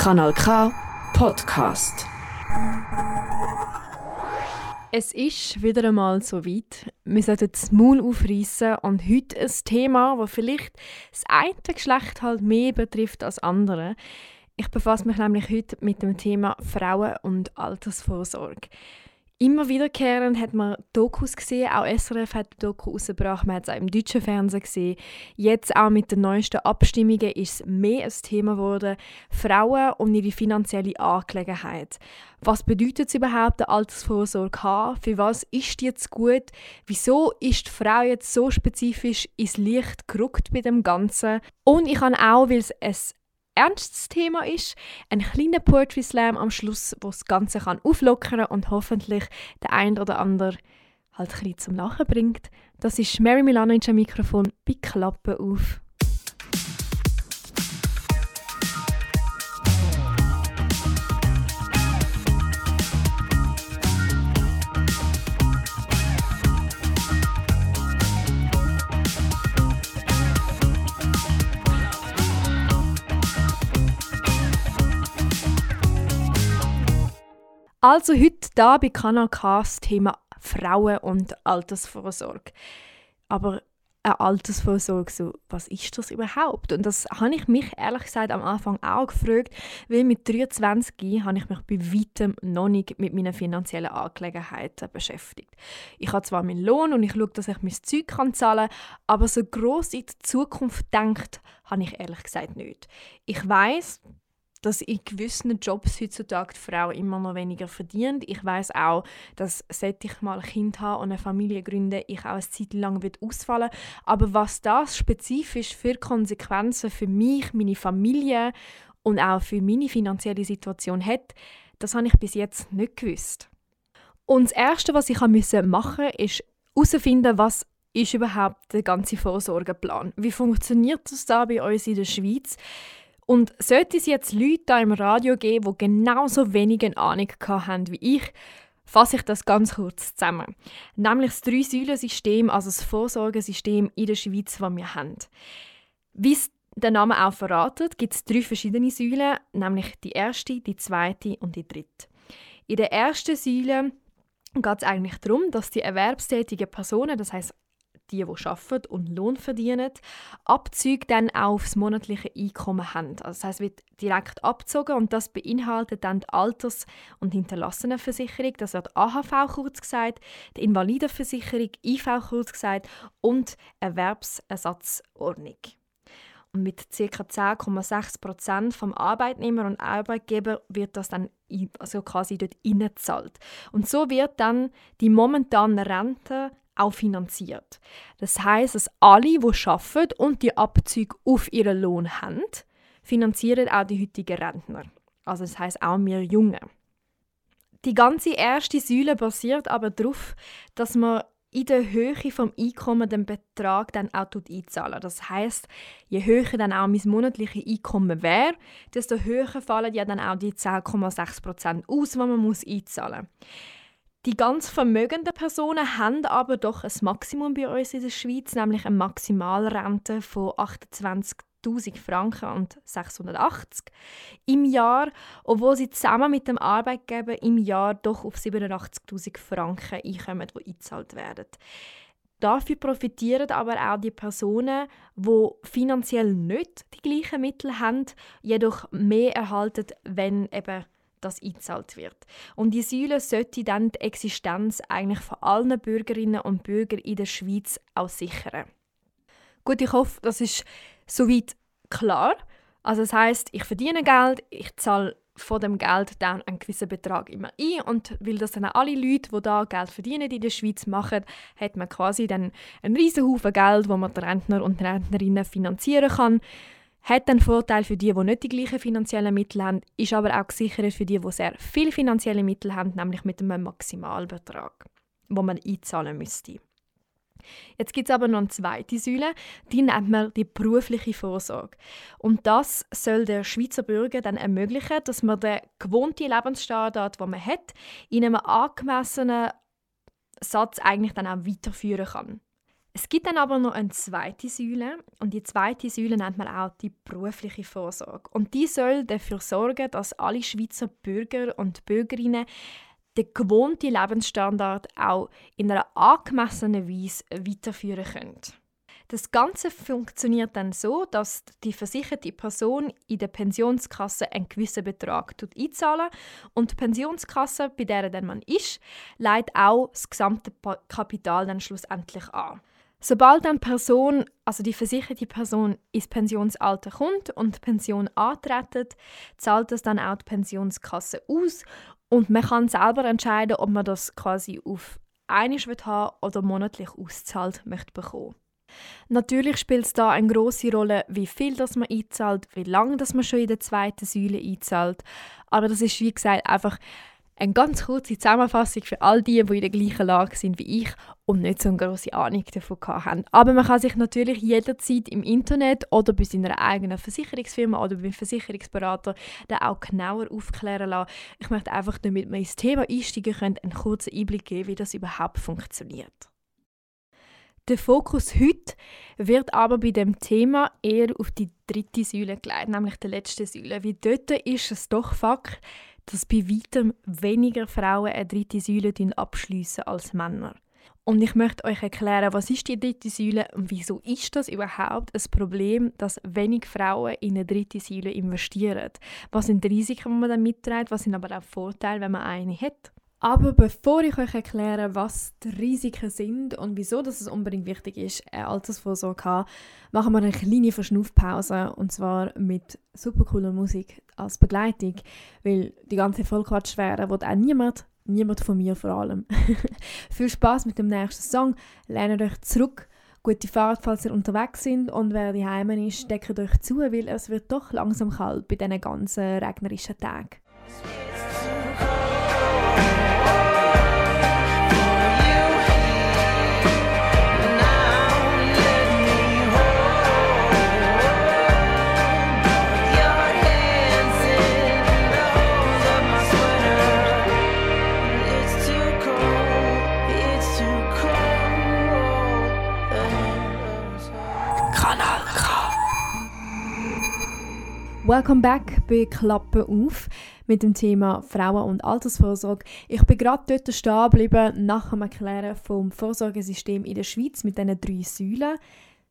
Kanal K Podcast. Es ist wieder einmal so weit. Wir sollten das Maul aufreißen und heute ein Thema, das vielleicht das eine Geschlecht halt mehr betrifft als andere. Ich befasse mich nämlich heute mit dem Thema Frauen und Altersvorsorge. Immer wiederkehrend hat man Dokus gesehen, auch SRF hat Doku rausgebracht, man hat es auch im deutschen Fernsehen gesehen. Jetzt auch mit den neuesten Abstimmungen ist es mehr ein Thema geworden, Frauen und ihre finanzielle Angelegenheit. Was bedeutet es überhaupt, eine Altersvorsorge haben? Für was ist die jetzt gut? Wieso ist die Frau jetzt so spezifisch ins Licht gerückt bei dem Ganzen? Und ich habe auch, weil es ein ernstes Thema ist. Ein kleiner Poetry Slam am Schluss, wo das Ganze kann auflockern und hoffentlich der ein oder andere halt ein bisschen zum Lachen bringt. Das ist Mary Milanovic am Mikrofon bei Klappe auf. Also heute da bei Kanal K das Thema Frauen und Altersvorsorge. Aber eine Altersvorsorge, so, was ist das überhaupt? Und das habe ich mich ehrlich gesagt am Anfang auch gefragt, weil mit 23 habe ich mich bei weitem noch nicht mit meinen finanziellen Angelegenheiten beschäftigt. Ich habe zwar meinen Lohn und ich schaue, dass ich mein Zeug kann zahlen kann, aber so gross in die Zukunft denkt, habe ich ehrlich gesagt nicht. Ich weiß, dass in gewissen Jobs heutzutage die Frau immer noch weniger verdient. Ich weiß auch, dass sollte ich mal ein Kind haben und eine Familie gründen, ich auch eine Zeit lang wird ausfallen. Aber was das spezifisch für Konsequenzen für mich, meine Familie und auch für meine finanzielle Situation hat, das habe ich bis jetzt nicht gewusst. Und das Erste, was ich machen musste, ist herausfinden, was ist überhaupt der ganze Vorsorgeplan? Wie funktioniert das da bei uns in der Schweiz? Und sollte es jetzt Leute da im Radio geben, die genauso wenig Ahnung haben wie ich, fasse ich das ganz kurz zusammen. Nämlich das Drei-Säulen-System, also das Vorsorgesystem in der Schweiz, das wir haben. Wie es der Name auch verratet, gibt es drei verschiedene Säulen, nämlich die erste, die zweite und die dritte. In der ersten Säule geht es eigentlich darum, dass die erwerbstätigen Personen, das heißt die, die arbeiten und Lohn verdienen, Abzüge dann auch aufs monatliche Einkommen haben. Also das heißt, wird direkt abgezogen und das beinhaltet dann die Alters- und Hinterlassenenversicherung, das wird AHV kurz gesagt, die Invalidenversicherung, IV kurz gesagt und Erwerbsersatzordnung. Und mit ca. 10,6 Prozent vom Arbeitnehmer und Arbeitgeber wird das dann also quasi dort eingezahlt. Und so wird dann die momentane Rente auch finanziert. Das heißt, dass alle, die arbeiten und die Abzüge auf ihren Lohn haben, finanzieren auch die heutigen Rentner. Also das heißt auch wir Jungen. Die ganze erste Säule basiert aber darauf, dass man in der Höhe vom Einkommen den Betrag dann auch einzahlen. Das heißt, je höher dann auch mein monatliches Einkommen wäre, desto höher fallen ja dann auch die 10,6% aus, die man muss einzahlen muss. Die ganz vermögenden Personen haben aber doch ein Maximum bei uns in der Schweiz, nämlich eine Maximalrente von 28.000 Franken und 680 im Jahr, obwohl sie zusammen mit dem Arbeitgeber im Jahr doch auf 87.000 Franken einkommen, die eingezahlt werden. Dafür profitieren aber auch die Personen, die finanziell nicht die gleichen Mittel haben, jedoch mehr erhalten, wenn eben das eingezahlt wird. Und die Säule sollte dann die Existenz eigentlich von allen Bürgerinnen und Bürgern in der Schweiz auch sichern. Gut, ich hoffe, das ist soweit klar. Also das heißt, ich verdiene Geld, ich zahle von dem Geld dann einen gewissen Betrag immer ein und weil das dann alle Leute, die da Geld verdienen in der Schweiz machen, hat man quasi dann einen riesen Haufen Geld, wo man die Rentner und Rentnerinnen finanzieren kann. Hat einen Vorteil für die, die nicht die gleichen finanziellen Mittel haben, ist aber auch gesichert für die, die sehr viele finanzielle Mittel haben, nämlich mit einem Maximalbetrag, wo man einzahlen müsste. Jetzt gibt es aber noch eine zweite Säule, die nennt man die berufliche Vorsorge. Und das soll der Schweizer Bürger dann ermöglichen, dass man den gewohnten Lebensstandard, den man hat, in einem angemessenen Satz eigentlich dann auch weiterführen kann. Es gibt dann aber noch eine zweite Säule und die zweite Säule nennt man auch die berufliche Vorsorge. Und die soll dafür sorgen, dass alle Schweizer Bürger und Bürgerinnen den gewohnten Lebensstandard auch in einer angemessenen Weise weiterführen können. Das Ganze funktioniert dann so, dass die versicherte Person in der Pensionskasse einen gewissen Betrag einzahlen und die Pensionskasse, bei der dann man ist, leitet auch das gesamte Kapital dann schlussendlich an. Sobald eine Person, also die versicherte Person, ins Pensionsalter kommt und die Pension antritt, zahlt das dann auch die Pensionskasse aus und man kann selber entscheiden, ob man das quasi auf einig haben oder monatlich auszahlt möchte bekommen. Natürlich spielt es da eine große Rolle, wie viel das man einzahlt, wie lange das man schon in der zweiten Säule einzahlt. Aber das ist wie gesagt einfach eine ganz kurze Zusammenfassung für all die, die in der gleichen Lage sind wie ich und nicht so eine große Ahnung davon haben. Aber man kann sich natürlich jederzeit im Internet oder bei seiner eigenen Versicherungsfirma oder beim Versicherungsberater da auch genauer aufklären lassen. Ich möchte einfach, damit man ins Thema einsteigen können, einen kurzen Einblick geben, wie das überhaupt funktioniert. Der Fokus heute wird aber bei dem Thema eher auf die dritte Säule gelegt, nämlich die letzte Säule. Wie dort ist es doch Fakt, dass bei weitem weniger Frauen eine dritte Säule abschließen als Männer. Und ich möchte euch erklären, was ist die dritte Säule und wieso ist das überhaupt ein Problem, dass wenig Frauen in eine dritte Säule investieren. Was sind die Risiken, die man dann mitträgt, was sind aber auch Vorteile, wenn man eine hat. Aber bevor ich euch erkläre, was die Risiken sind und wieso dass es unbedingt wichtig ist, eine Altersvorsorge zu haben, machen wir eine kleine Verschnaufpause und zwar mit super cooler Musik als Begleitung, weil die ganze Vollquatschschwere wird auch niemand, niemand von mir vor allem. Viel Spaß mit dem nächsten Song, lernt euch zurück, gute Fahrt, falls ihr unterwegs sind und wer die Heimen ist, deckt euch zu, weil es wird doch langsam kalt bei diesen ganzen regnerischen Tagen. Welcome back bei Klappe auf mit dem Thema Frauen- und Altersvorsorge. Ich bin gerade dort stehen geblieben nach dem Erklären vom Vorsorgesystem in der Schweiz mit diesen drei Säulen.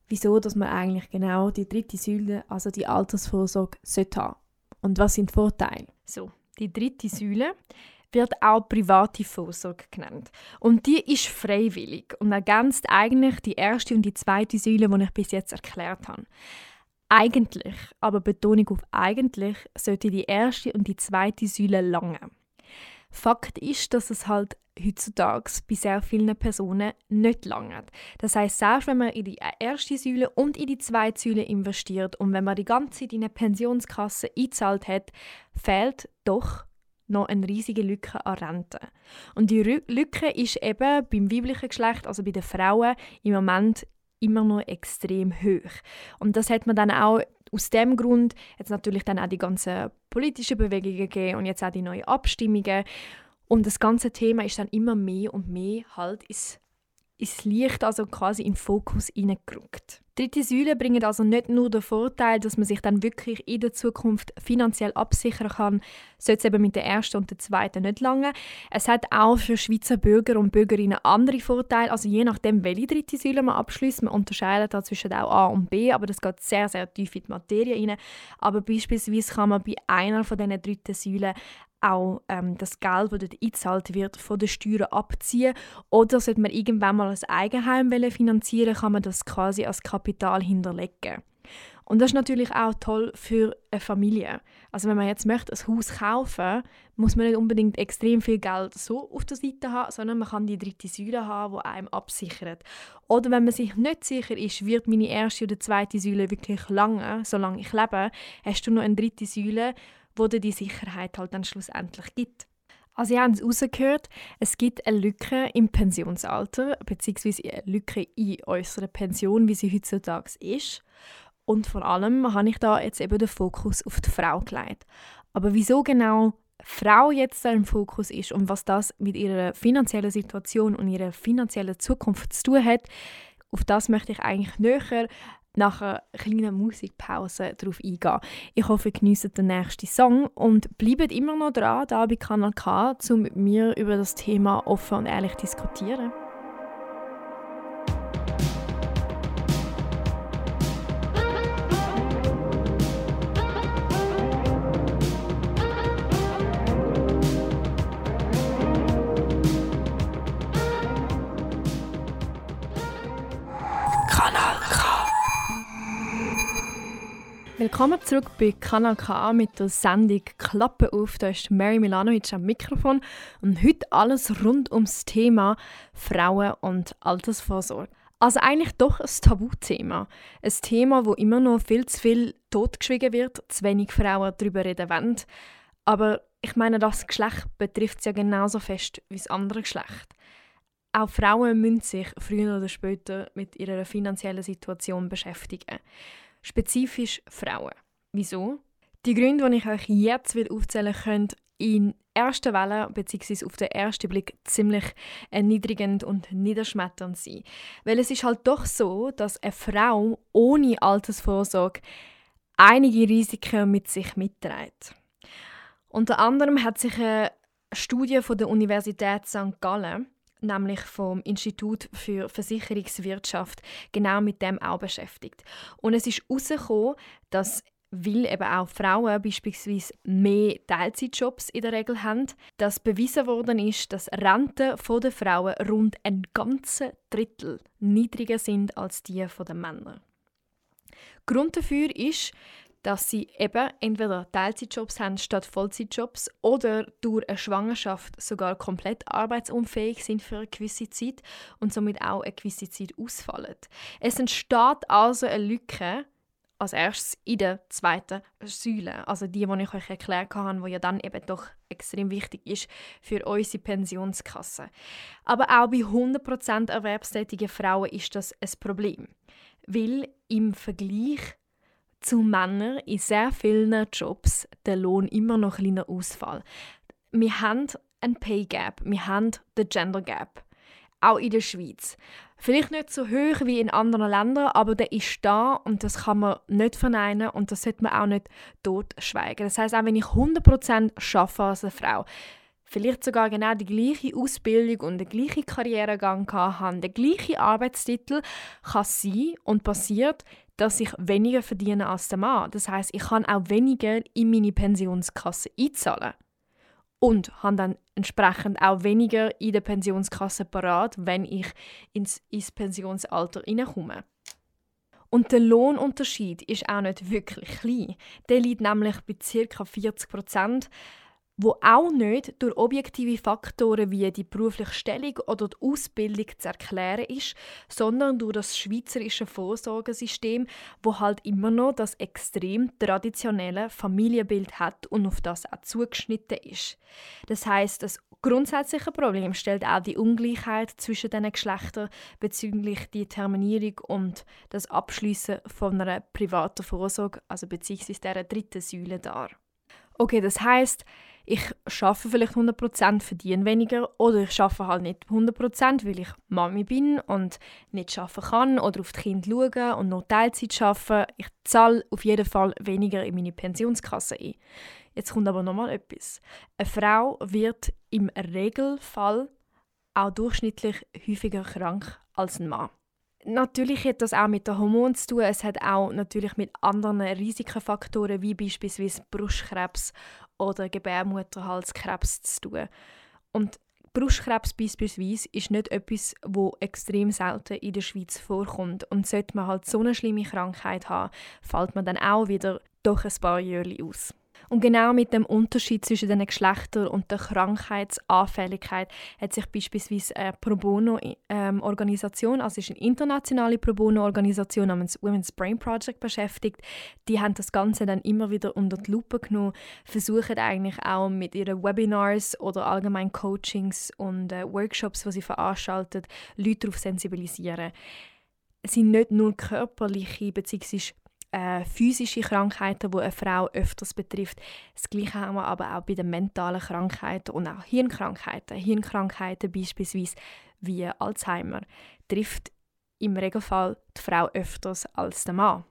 Wieso, dass man eigentlich genau die dritte Säule, also die Altersvorsorge, sollte haben. Und was sind die Vorteile? So, die dritte Säule wird auch private Vorsorge genannt. Und die ist freiwillig und ergänzt eigentlich die erste und die zweite Säule, die ich bis jetzt erklärt habe. Eigentlich, aber Betonung auf eigentlich, sollte die erste und die zweite Säule langen. Fakt ist, dass es halt heutzutage bei sehr vielen Personen nicht langt. Das heißt, selbst wenn man in die erste Säule und in die zweite Säule investiert und wenn man die ganze Zeit in eine Pensionskasse eingezahlt hat, fehlt doch noch eine riesige Lücke an Rente. Und die Lücke ist eben beim weiblichen Geschlecht, also bei den Frauen, im Moment immer noch extrem hoch. Und das hat man dann auch aus dem Grund jetzt natürlich dann auch die ganzen politischen Bewegungen gegeben und jetzt auch die neuen Abstimmungen. Und das ganze Thema ist dann immer mehr und mehr halt ins ins Licht, also quasi den Fokus hineingerückt. Dritte Säule bringen also nicht nur den Vorteil, dass man sich dann wirklich in der Zukunft finanziell absichern kann, sollte es eben mit der ersten und der zweiten nicht lange. Es hat auch für Schweizer Bürger und Bürgerinnen andere Vorteile, also je nachdem, welche dritte Säule man abschließt. Man unterscheidet da zwischen auch A und B, aber das geht sehr, sehr tief in die Materie rein. Aber beispielsweise kann man bei einer von diesen dritten Säulen auch ähm, das Geld, das dort eingezahlt wird, von den Steuern abziehen. Oder sollte man irgendwann mal ein Eigenheim finanzieren kann man das quasi als Kapital hinterlegen. Und das ist natürlich auch toll für eine Familie. Also wenn man jetzt möchte, ein Haus kaufen, muss man nicht unbedingt extrem viel Geld so auf der Seite haben, sondern man kann die dritte Säule haben, die einem absichert. Oder wenn man sich nicht sicher ist, wird meine erste oder zweite Säule wirklich lange, solange ich lebe, hast du noch eine dritte Säule, wo dir die Sicherheit halt dann schlussendlich gibt. Also ihr habt es rausgehört, es gibt eine Lücke im Pensionsalter, beziehungsweise eine Lücke in unserer Pension, wie sie heutzutage ist. Und vor allem habe ich da jetzt eben den Fokus auf die Frau gelegt. Aber wieso genau Frau jetzt im Fokus ist und was das mit ihrer finanziellen Situation und ihrer finanziellen Zukunft zu tun hat, auf das möchte ich eigentlich näher nach einer kleinen Musikpause darauf eingehen. Ich hoffe, ihr genießt den nächsten Song und bleibt immer noch dran, da bei Kanal K, um mit mir über das Thema offen und ehrlich zu diskutieren. Willkommen zurück bei Kanal K mit der Sendung Klappe auf. Da ist Mary Milanovic am Mikrofon und heute alles rund ums Thema Frauen und Altersvorsorge. Also eigentlich doch ein Tabuthema. Ein Thema, wo immer noch viel zu viel totgeschwiegen wird, zu wenig Frauen darüber reden wollen. Aber ich meine, das Geschlecht betrifft es ja genauso fest wie das andere Geschlecht. Auch Frauen müssen sich früher oder später mit ihrer finanziellen Situation beschäftigen spezifisch Frauen. Wieso? Die Gründe, die ich euch jetzt aufzählen will, können in erster Welle bzw. auf den ersten Blick ziemlich erniedrigend und niederschmetternd sein. Weil es ist halt doch so, dass eine Frau ohne Altersvorsorge einige Risiken mit sich mitträgt. Unter anderem hat sich eine Studie von der Universität St. Gallen nämlich vom Institut für Versicherungswirtschaft, genau mit dem auch beschäftigt. Und es ist herausgekommen, dass weil eben auch Frauen beispielsweise mehr Teilzeitjobs in der Regel haben, dass bewiesen worden ist, dass Renten der Frauen rund ein ganzes Drittel niedriger sind als die der Männer. Grund dafür ist, dass sie eben entweder Teilzeitjobs haben statt Vollzeitjobs oder durch eine Schwangerschaft sogar komplett arbeitsunfähig sind für eine gewisse Zeit und somit auch eine gewisse Zeit ausfallen. Es entsteht also eine Lücke als erstes in der zweiten Säule, also die, die ich euch erklärt habe, die ja dann eben doch extrem wichtig ist für unsere Pensionskasse. Aber auch bei 100% erwerbstätigen Frauen ist das ein Problem, weil im Vergleich zu Männern in sehr vielen Jobs der Lohn immer noch ein kleiner Ausfall. Wir haben ein Pay Gap, wir haben den Gender Gap, auch in der Schweiz. Vielleicht nicht so hoch wie in anderen Ländern, aber der ist da und das kann man nicht verneinen und das sollte man auch nicht totschweigen. Das heißt, auch wenn ich 100% arbeite als eine Frau, vielleicht sogar genau die gleiche Ausbildung und den gleichen Karrieregang habe, der gleiche Arbeitstitel, kann sein und passiert, dass ich weniger verdiene als der Mann. Das heißt, ich kann auch weniger in meine Pensionskasse einzahlen. Und habe dann entsprechend auch weniger in der Pensionskasse parat, wenn ich ins, ins Pensionsalter hineinkomme. Und der Lohnunterschied ist auch nicht wirklich klein. Der liegt nämlich bei ca. 40 Prozent wo auch nicht durch objektive Faktoren wie die berufliche Stellung oder die Ausbildung zu erklären ist, sondern durch das schweizerische Vorsorgesystem, wo halt immer noch das extrem traditionelle Familienbild hat und auf das auch zugeschnitten ist. Das heißt, das grundsätzliche Problem stellt auch die Ungleichheit zwischen den Geschlechtern bezüglich die Terminierung und das Abschließen von einer privaten Vorsorge, also beziehungsweise der dritten Säule dar. Okay, das heißt, ich schaffe vielleicht 100%, verdiene weniger oder ich schaffe halt nicht 100%, weil ich Mami bin und nicht schaffen kann oder auf die Kinder schauen und noch Teilzeit arbeiten. Ich zahle auf jeden Fall weniger in meine Pensionskasse ein. Jetzt kommt aber nochmal etwas. Eine Frau wird im Regelfall auch durchschnittlich häufiger krank als ein Mann. Natürlich hat das auch mit den Hormonen zu tun. Es hat auch natürlich mit anderen Risikofaktoren wie beispielsweise Brustkrebs oder Gebärmutterhalskrebs zu tun. Und Brustkrebs beispielsweise ist nicht etwas, wo extrem selten in der Schweiz vorkommt. Und sollte man halt so eine schlimme Krankheit haben, fällt man dann auch wieder doch ein paar Jahre aus. Und genau mit dem Unterschied zwischen den Geschlechtern und der Krankheitsanfälligkeit hat sich beispielsweise eine Pro Bono-Organisation, ähm, also ist eine internationale Pro Bono-Organisation namens Women's Brain Project beschäftigt. Die haben das Ganze dann immer wieder unter die Lupe genommen, versuchen eigentlich auch mit ihren Webinars oder allgemein Coachings und äh, Workshops, die sie veranstalten, Leute darauf sensibilisieren. Es sind nicht nur körperliche bzw äh, physische Krankheiten, die eine Frau öfters betrifft. Das Gleiche haben wir aber auch bei den mentalen Krankheiten und auch Hirnkrankheiten. Hirnkrankheiten beispielsweise wie Alzheimer trifft im Regelfall die Frau öfters als der Mann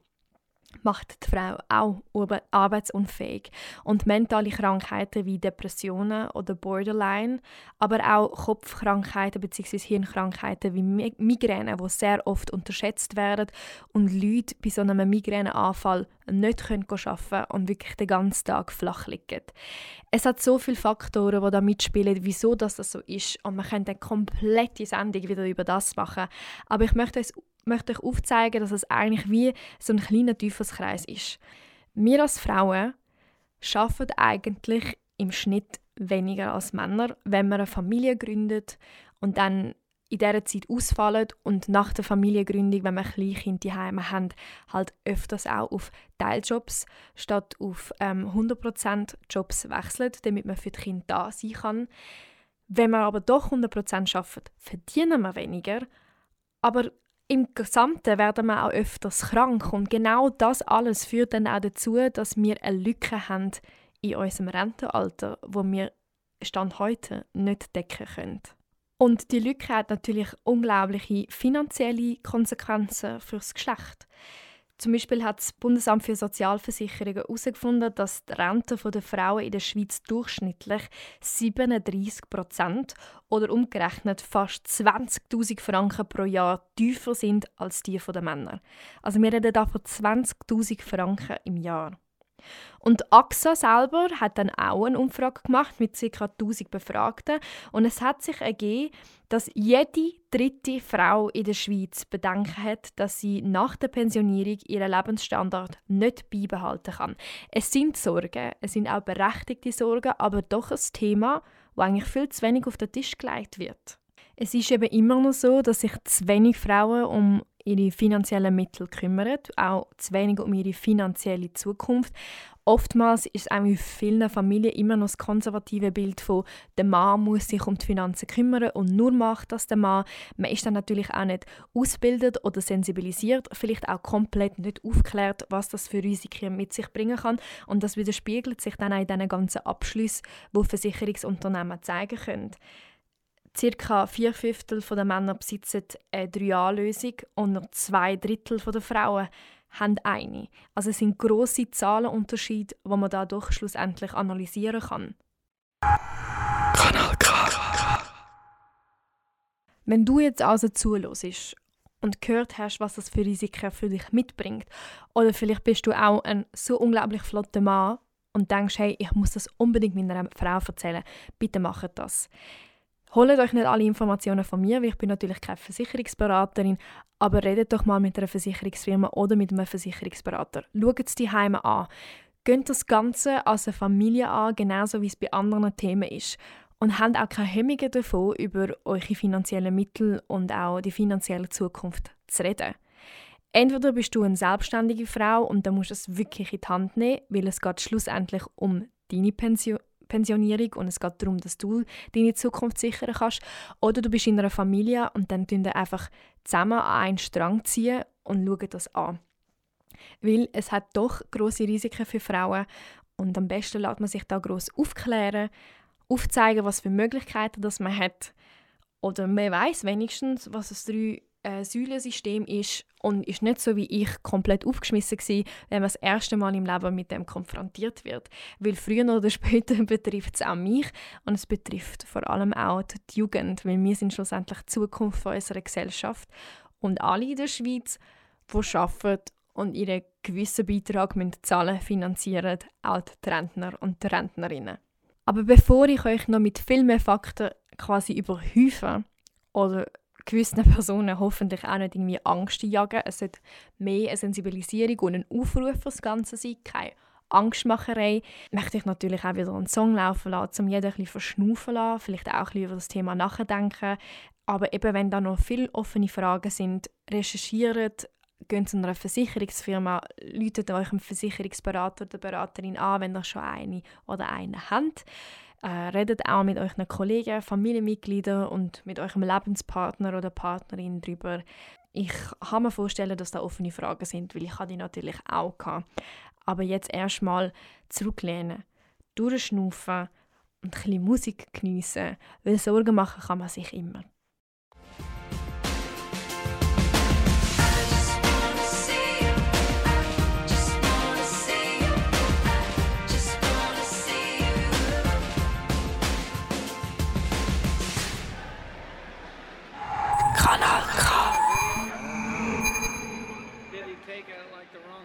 macht die Frau auch arbeitsunfähig. Und mentale Krankheiten wie Depressionen oder Borderline, aber auch Kopfkrankheiten bzw. Hirnkrankheiten wie Migräne, die sehr oft unterschätzt werden und Leute bei so einem Migräneanfall nicht arbeiten können und wirklich den ganzen Tag flach liegen. Es hat so viele Faktoren, die da mitspielen, wieso das so ist. Und man könnte eine komplette Sendung wieder über das machen. Aber ich möchte uns möchte ich aufzeigen, dass es eigentlich wie so ein kleiner Teufelskreis ist. Wir als Frauen arbeiten eigentlich im Schnitt weniger als Männer, wenn man eine Familie gründet und dann in dieser Zeit ausfallen und nach der Familiengründung, wenn man Kleinkind die Heime haben, halt öfters auch auf Teiljobs statt auf ähm, 100% Jobs wechselt, damit man für die Kinder da sein kann. Wenn man aber doch 100% arbeitet, verdienen wir weniger, aber im Gesamten werden wir auch öfters krank und genau das alles führt dann auch dazu, dass wir eine Lücke haben in unserem Rentenalter, wo wir Stand heute nicht decken können. Und die Lücke hat natürlich unglaubliche finanzielle Konsequenzen fürs Geschlecht. Zum Beispiel hat das Bundesamt für Sozialversicherungen herausgefunden, dass die Renten der Frauen in der Schweiz durchschnittlich 37 Prozent oder umgerechnet fast 20.000 Franken pro Jahr tiefer sind als die der Männer. Also wir reden da von 20.000 Franken im Jahr. Und AXA selber hat dann auch eine Umfrage gemacht mit ca. 1000 Befragten und es hat sich ergeben, dass jede dritte Frau in der Schweiz Bedenken hat, dass sie nach der Pensionierung ihren Lebensstandard nicht beibehalten kann. Es sind Sorgen, es sind auch berechtigte Sorgen, aber doch ein Thema, das eigentlich viel zu wenig auf den Tisch gelegt wird. Es ist eben immer noch so, dass sich zu wenig Frauen um ihre finanziellen Mittel kümmern, auch zu wenig um ihre finanzielle Zukunft. Oftmals ist es in vielen Familien immer noch das konservative Bild von der Mann muss sich um die Finanzen kümmern und nur macht das der Mann. Man ist dann natürlich auch nicht ausgebildet oder sensibilisiert, vielleicht auch komplett nicht aufklärt, was das für Risiken mit sich bringen kann und das widerspiegelt sich dann auch in diesen ganzen Abschlüssen, wo Versicherungsunternehmen zeigen können. Circa vier Fünftel der Männer besitzen eine 3A-Lösung und nur zwei Drittel der Frauen haben eine. Also es sind grosse Zahlenunterschiede, die man dadurch schlussendlich analysieren kann. Kanal K. Wenn du jetzt also zuhörst und gehört hast, was das für Risiken für dich mitbringt, oder vielleicht bist du auch ein so unglaublich flotter Mann und denkst, hey, ich muss das unbedingt meiner Frau erzählen, bitte mach das. Holt euch nicht alle Informationen von mir, weil ich bin natürlich keine Versicherungsberaterin, aber redet doch mal mit einer Versicherungsfirma oder mit einem Versicherungsberater. Schaut es die Heime an. Geht das Ganze als eine Familie an, genauso wie es bei anderen Themen ist. Und habt auch keine Hemmungen davon, über eure finanziellen Mittel und auch die finanzielle Zukunft zu reden. Entweder bist du eine selbstständige Frau und dann musst du es wirklich in die Hand nehmen, weil es geht schlussendlich um deine Pension, Pensionierung und es geht darum, dass du deine Zukunft sichern kannst. Oder du bist in einer Familie und dann tun einfach zusammen an einen Strang ziehen und schauen das an. Weil es hat doch große Risiken für Frauen und am besten lässt man sich da groß aufklären, aufzeigen, was für Möglichkeiten das man hat. Oder man weiß wenigstens, was es drei äh, Säulensystem ist und ist nicht so wie ich komplett aufgeschmissen gewesen, wenn man das erste Mal im Leben mit dem konfrontiert wird. Weil früher oder später betrifft es auch mich und es betrifft vor allem auch die Jugend, weil wir sind schlussendlich die Zukunft unserer Gesellschaft und alle in der Schweiz, die arbeiten und ihren gewissen Beitrag zahlen, finanzieren auch die Rentner und die Rentnerinnen. Aber bevor ich euch noch mit viel mehr Fakten quasi überhäufe oder gewissen Personen hoffentlich auch nicht irgendwie Angst jagen. Es sollte mehr eine Sensibilisierung und ein Aufruf für das Ganze sein, keine Angstmacherei. Möchte ich natürlich auch wieder einen Song laufen lassen, um jeden ein bisschen verschnaufen lassen, vielleicht auch ein über das Thema nachdenken. Aber eben, wenn da noch viele offene Fragen sind, recherchiert, geht zu einer Versicherungsfirma, läutet euch einen Versicherungsberater oder Beraterin an, wenn ihr schon eine oder einen habt. Äh, redet auch mit euren Kollegen, Familienmitgliedern und mit eurem Lebenspartner oder Partnerin darüber. Ich kann mir vorstellen, dass da offene Fragen sind, weil ich die natürlich auch hatte. Aber jetzt erstmal zurücklehnen, durchschnaufen und ein bisschen Musik geniessen, weil Sorgen machen kann man sich immer.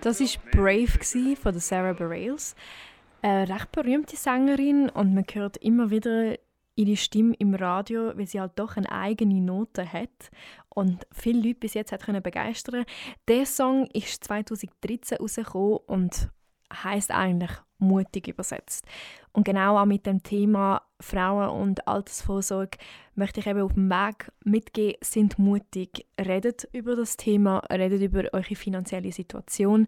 Das ist Brave von Sarah Bareilles. Eine recht berühmte Sängerin und man hört immer wieder ihre Stimme im Radio, weil sie halt doch eine eigene Note hat und viele Leute bis jetzt hat können begeistern. Der Song ist 2013 rausgekommen und heißt eigentlich mutig übersetzt. Und genau auch mit dem Thema Frauen und Altersvorsorge möchte ich eben auf dem Weg mitgehen, sind mutig, redet über das Thema, redet über eure finanzielle Situation,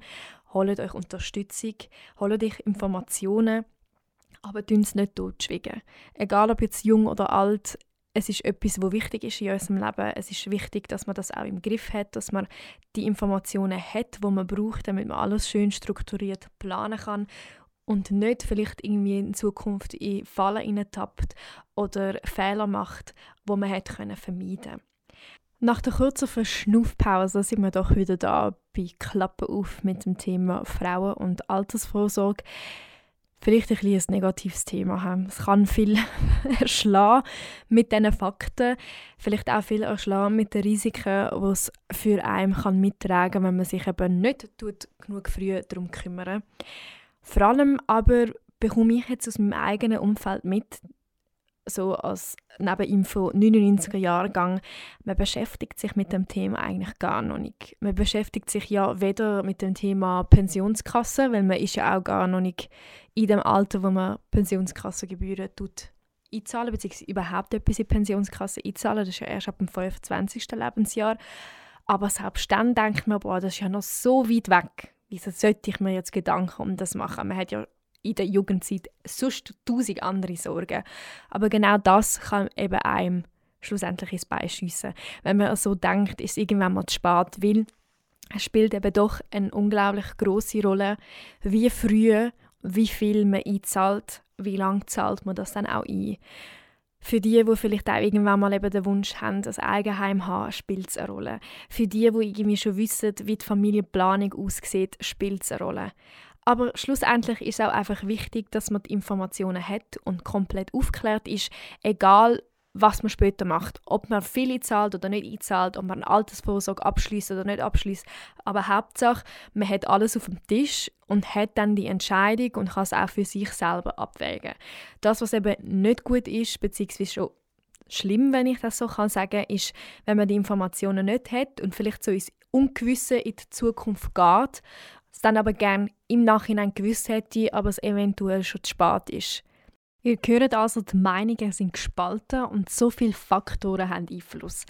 holt euch Unterstützung, holt euch Informationen, aber tun es nicht totschwiegen. Egal ob jetzt jung oder alt, es ist etwas, was wichtig ist in unserem Leben. Es ist wichtig, dass man das auch im Griff hat, dass man die Informationen hat, wo man braucht, damit man alles schön strukturiert planen kann und nicht vielleicht irgendwie in Zukunft in Fallen tappt oder Fehler macht, wo man hätte können vermeiden. Nach der kurzen Verschnaufpause sind wir doch wieder da bei Klappe auf mit dem Thema Frauen und Altersvorsorge. Vielleicht ein, ein negatives Thema haben. Es kann viel erschlagen mit diesen Fakten, vielleicht auch viel erschlagen mit den Risiken, die es für einen kann mittragen kann, wenn man sich eben nicht tut, genug früh darum kümmern vor allem aber bekomme ich jetzt aus meinem eigenen Umfeld mit, so als Nebeninfo 99er Jahrgang, man beschäftigt sich mit dem Thema eigentlich gar noch nicht. Man beschäftigt sich ja weder mit dem Thema Pensionskasse, weil man ist ja auch gar noch nicht in dem Alter, wo man Pensionskassengebühren tut einzahlen, beziehungsweise überhaupt etwas in die Pensionskasse einzahlen. Das ist ja erst ab dem 25. Lebensjahr. Aber selbst dann denkt man, boah, das ist ja noch so weit weg wieso sollte ich mir jetzt Gedanken um das machen? Man hat ja in der Jugendzeit sonst tausend andere Sorgen. Aber genau das kann eben einem schlussendlich ins Bein schiessen. Wenn man so denkt, ist es irgendwann mal zu spät, weil es spielt eben doch eine unglaublich große Rolle, wie früh, wie viel man einzahlt, wie lange zahlt man das dann auch ein. Für die, die vielleicht auch irgendwann mal eben den Wunsch haben, ein Eigenheim zu haben, spielt es eine Rolle. Für die, die irgendwie schon wissen, wie die Familienplanung aussieht, spielt es eine Rolle. Aber schlussendlich ist es auch einfach wichtig, dass man die Informationen hat und komplett aufgeklärt ist, egal was man später macht. Ob man viel einzahlt oder nicht einzahlt, ob man eine Altersvorsorge abschließt oder nicht abschließt. Aber Hauptsache, man hat alles auf dem Tisch und hat dann die Entscheidung und kann es auch für sich selber abwägen. Das, was eben nicht gut ist, beziehungsweise schon schlimm, wenn ich das so kann sagen, ist, wenn man die Informationen nicht hat und vielleicht so ins Ungewisse in die Zukunft geht, es dann aber gerne im Nachhinein gewusst hätte, aber es eventuell schon zu spät ist. Ihr hört also, die Meinungen sind gespalten und so viele Faktoren haben Einfluss.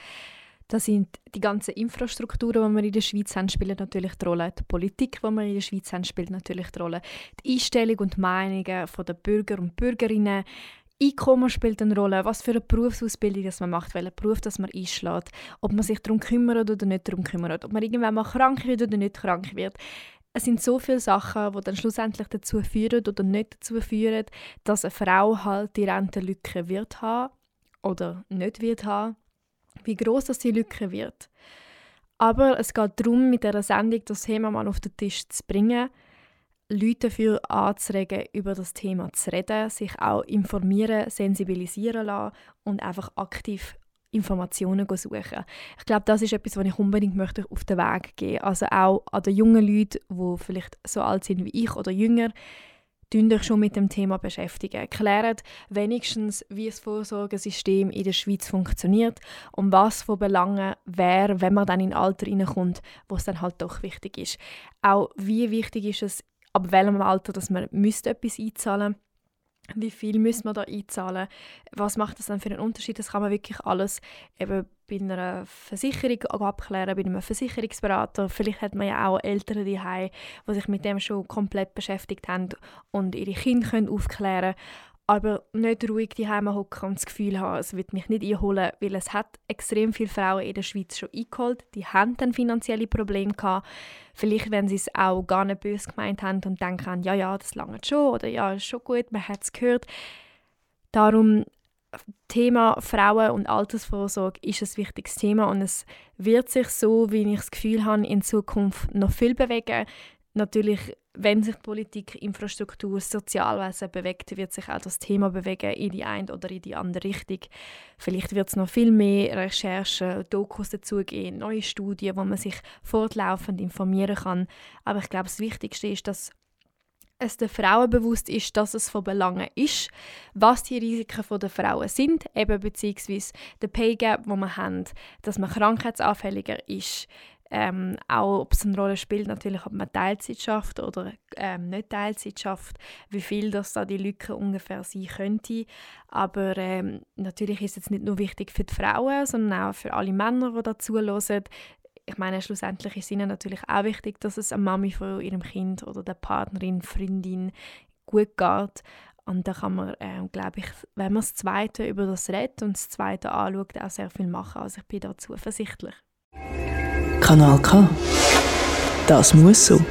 Das sind die ganzen Infrastrukturen, die wir in der Schweiz haben, spielen natürlich die Rolle. Die Politik, die wir in der Schweiz haben, spielt natürlich die Rolle. Die Einstellung und Meinungen der Bürger und Bürgerinnen, Einkommen spielt eine Rolle, was für eine Berufsausbildung das man macht, welchen Beruf das man einschlägt, ob man sich darum kümmert oder nicht darum kümmert, ob man irgendwann mal krank wird oder nicht krank wird es sind so viele Sachen, die dann schlussendlich dazu führen oder nicht dazu führen, dass eine Frau halt die Rentenlücke wird haben oder nicht wird haben, wie groß das die Lücke wird. Aber es geht darum, mit dieser Sendung das Thema mal auf den Tisch zu bringen, Leute dafür anzuregen, über das Thema zu reden, sich auch informieren, sensibilisieren lassen und einfach aktiv Informationen suchen. Ich glaube, das ist etwas, was ich unbedingt möchte auf den Weg geben. Also auch an die jungen Leute, die vielleicht so alt sind wie ich oder jünger, euch schon mit dem Thema beschäftigen. Erklärt wenigstens, wie das Vorsorgesystem in der Schweiz funktioniert und was von Belangen wäre, wenn man dann in Alter reinkommt, wo es dann halt doch wichtig ist. Auch wie wichtig ist es, ab welchem Alter, dass man müsste etwas einzahlen müsste wie viel müssen wir da einzahlen, was macht das dann für einen Unterschied, das kann man wirklich alles eben bei einer Versicherung abklären, bei einem Versicherungsberater. Vielleicht hat man ja auch Eltern daheim, die sich mit dem schon komplett beschäftigt haben und ihre Kinder können aufklären aber nicht ruhig die hocken und das Gefühl haben, es wird mich nicht einholen, weil es hat extrem viele Frauen in der Schweiz schon eingeholt, die haben dann finanzielle Probleme gehabt. Vielleicht, wenn sie es auch gar nicht böse gemeint haben und denken, ja, ja, das lange schon oder ja, ist schon gut, man hat es gehört. Darum Thema Frauen- und Altersvorsorge ist ein wichtiges Thema und es wird sich so, wie ich das Gefühl habe, in Zukunft noch viel bewegen. Natürlich wenn sich Politik, Infrastruktur, Sozialwesen bewegt, wird sich auch das Thema bewegen in die eine oder in die andere Richtung. Vielleicht wird es noch viel mehr Recherchen, Dokus dazu geben, neue Studien, wo man sich fortlaufend informieren kann. Aber ich glaube, das Wichtigste ist, dass es den Frauen bewusst ist, dass es von Belangen ist, was die Risiken der Frauen sind, eben beziehungsweise der Pay Gap, wo wir haben, dass man krankheitsanfälliger ist, ähm, auch ob es eine Rolle spielt, natürlich, ob man Teilzeit schafft oder ähm, nicht Teilzeit schafft, wie viel das da die Lücke ungefähr sein könnte. Aber ähm, natürlich ist es nicht nur wichtig für die Frauen, sondern auch für alle Männer, die dazu hören. Ich meine, schlussendlich ist es ihnen natürlich auch wichtig, dass es einer Mami von ihrem Kind oder der Partnerin, Freundin gut geht. Und da kann man, äh, glaube ich, wenn man das Zweite über das redet und das Zweite anschaut, auch sehr viel machen. Also ich bin da zuversichtlich. Kanal K. Das muss so.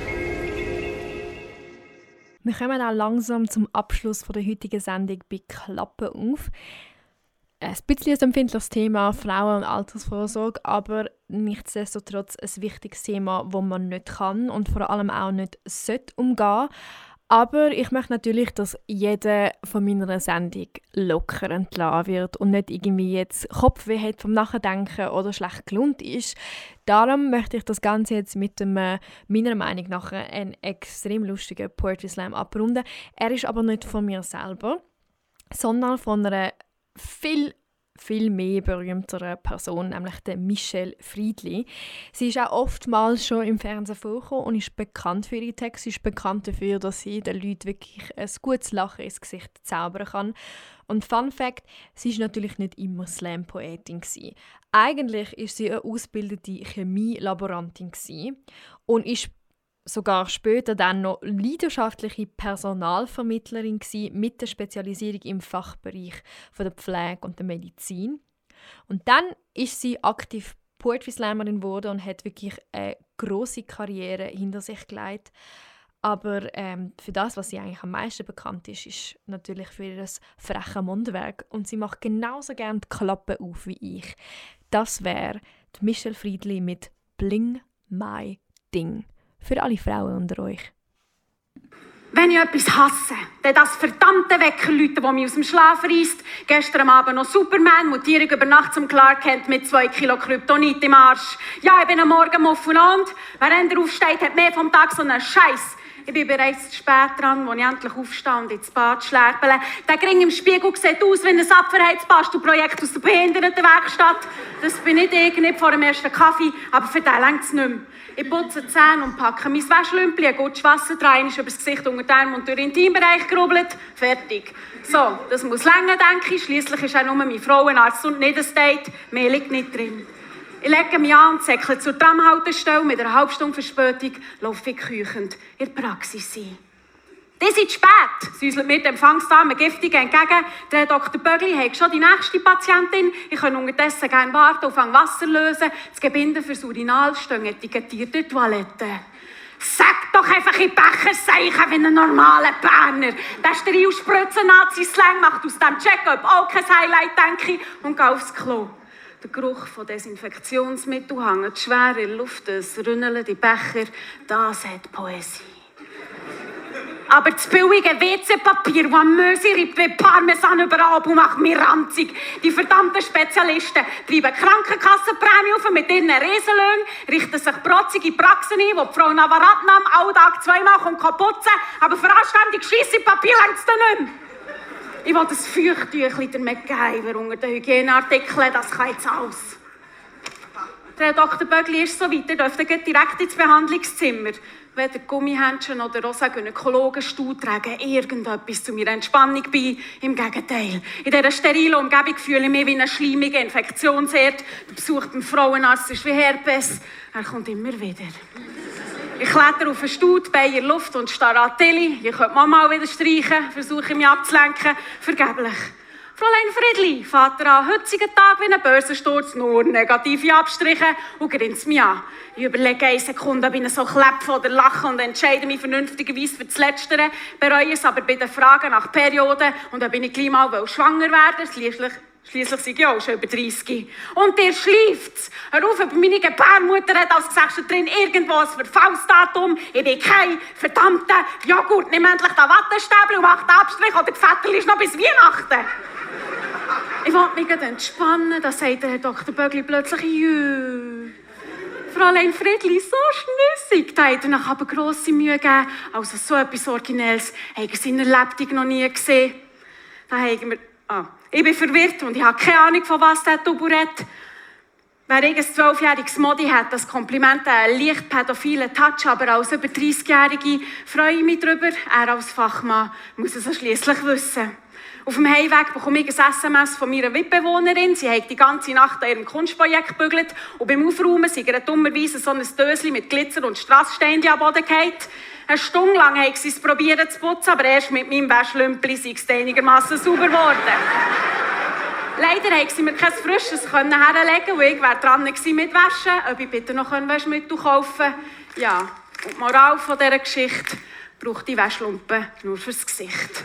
Wir kommen auch langsam zum Abschluss von der heutigen Sendung bei Klappen auf. Ein bisschen ein empfindliches Thema, Frauen- und Altersvorsorge, aber nichtsdestotrotz ein wichtiges Thema, das man nicht kann und vor allem auch nicht sollte umgehen aber ich möchte natürlich, dass jeder von meiner Sendung locker entlassen wird und nicht irgendwie jetzt Kopfweh hat vom Nachdenken oder schlecht gelohnt ist. Darum möchte ich das Ganze jetzt mit dem, äh, meiner Meinung nach, ein extrem lustigen Poetry Slam abrunden. Er ist aber nicht von mir selber, sondern von einer viel viel mehr berühmtere Person, nämlich der Michelle Friedli. Sie ist auch oftmals schon im Fernsehen vorgekommen und ist bekannt für ihre Texte. Sie ist bekannt dafür, dass sie den Leuten wirklich ein gutes Lachen ins Gesicht zaubern kann. Und Fun Fact, sie ist natürlich nicht immer Slam-Poetin Eigentlich ist sie eine ausgebildete Chemielaborantin und ist sogar später dann noch leidenschaftliche Personalvermittlerin mit der Spezialisierung im Fachbereich von der Pflege und der Medizin. Und dann ist sie aktiv Poetry Slammerin geworden und hat wirklich eine große Karriere hinter sich gelegt. Aber ähm, für das, was sie eigentlich am meisten bekannt ist, ist natürlich für ihr freche Mundwerk. Und sie macht genauso gerne die Klappe auf wie ich. Das wäre Michelle Friedli mit Bling My Ding für alle Frauen unter euch. Wenn ich etwas hasse, dann das verdammte Weckerläuten, das mich aus dem Schlaf reißt. Gestern Abend noch Superman, Mutierung über Nacht zum Clark Kent mit zwei Kilo Kryptonit im Arsch. Ja, ich bin am Morgen muffeland. Wer änder aufsteht, hat mehr vom Tag so einen Scheiß. Ich bin bereits zu spät dran, als ich endlich aufstehe und ins Bad schläpele. Der Gring im Spiegel sieht aus wie ein Abverheizbastelprojekt aus der Behindertenwerkstatt. Das bin nicht ich, nicht vor dem ersten Kaffee, aber für den längt es nicht mehr. Ich putze die Zähne und packe mein Wäschlümpel, ein gutes Wasser rein, ist über das Gesicht unter den Arm und durch den Intimbereich gerubbelt. Fertig. So, das muss länger, denke ich. Schliesslich ist auch nur mein Frauenarzt und nicht ein Date. Mehr liegt nicht drin. Ich lege mich an und säckle zur Tramhaltestelle. Mit einer halben Stunde Verspätung laufe ich küchend in der Praxis ein. Die sind spät, säuselt mir die Empfangsdame giftig entgegen. Der Dr. Bögli hat schon die nächste Patientin. Ich kann unterdessen gerne warten auf ein Wasser lösen. Das Gebinde fürs Urinal steht etikettiert in der Toilette. Sag doch einfach in Becherzeichen wie ein normaler Berner. Der Sterilspritzen-Nazi-Slang macht aus diesem Check-up auch kein Highlight, denke ich, und gehe aufs Klo. Der Geruch von Desinfektionsmittel hängt schwer in der Luft, es rünneln die Becher. Das hat Poesie. Aber das billige WC-Papier, das bei Parmesan überall und macht mich ranzig. Die verdammten Spezialisten treiben Krankenkassenprämie mit ihren Riesenlöhnen, richten sich protzige Praxen ein, wo die Frau Navaratnam alle Tag zweimal kaputt putzen aber für anständig scheisse Papier längt es nicht mehr. Ich will das Feuchttüchlein der MacGyver unter den Hygieneartikeln, das kann jetzt aus. Der Dr. Bögli ist so weit, er dürfte direkt ins Behandlungszimmer weder Gummihändchen oder rosa Gynäkologenstuhl tragen irgendetwas zu meiner Entspannung bei. Im Gegenteil. In dieser sterilen Umgebung fühle ich mich wie eine schleimige Infektionsherd. Der Besuch beim Frauenarzt ist wie Herpes. Er kommt immer wieder. Ich kletter auf den Stuhl, in Luft und starre an Tilly. Ich könnte Mama auch wieder streichen, versuche mich abzulenken. Vergeblich. Fräulein Friedli, Vater an heutigen Tag wie ein Börsensturz, nur negative Abstriche und grinst mich an. Ich überlege eine Sekunde, ob ich so klepfe oder lache und entscheide mich vernünftigerweise für das Letztere, bereue es aber bei den Fragen nach Perioden und ob ich gleich mal schwanger werden will. Schliesslich Schliesslich sind ich auch schon über 30. Und der schläft's. Hör auf, aber meine Gebärmutter hat als Gesächste drin irgendwo ein Verfallsdatum. Ich bin kein verdammter Joghurt. Nimm endlich den Wattestäbel und mach den Abstrich oder die Vettel ist noch bis Weihnachten. Ich wollte mich entspannen. Da sagt der Herr Dr. Bögli plötzlich, jö. Fräulein Friedli, so schnüssig. Da hat er nach aber grosse Mühe gegeben. Also so etwas Originelles haben sie in der Lebtung noch nie gesehen. Da haben wir... Ah, ich bin verwirrt und ich habe keine Ahnung, von was der Tubu redet. Wer ein zwölfjähriges Modi hat, das Kompliment einen leicht pädophilen Touch, aber als über 30-Jährige freue ich mich darüber. Er als Fachmann muss es schließlich wissen. Auf dem Heimweg bekomme ich ein SMS von meiner Mitbewohnerin. Sie hat die ganze Nacht an ihrem Kunstprojekt gebügelt und beim Aufräumen sind ihr dummerweise so ein Döschen mit Glitzer und Strasssteinen am Boden gefallen. Eine Stunde lang haben sie es probiert zu putzen, aber erst mit meinem Wäschlümpel sei es einigermaßen sauber geworden. Leider haben sie mir kein frisches herlegen weil ich wäre dran mit Waschen. Ob ich bitte noch Waschmittel kaufen. Ja, und die Moral von dieser Geschichte braucht die Wäschlumpen nur fürs Gesicht.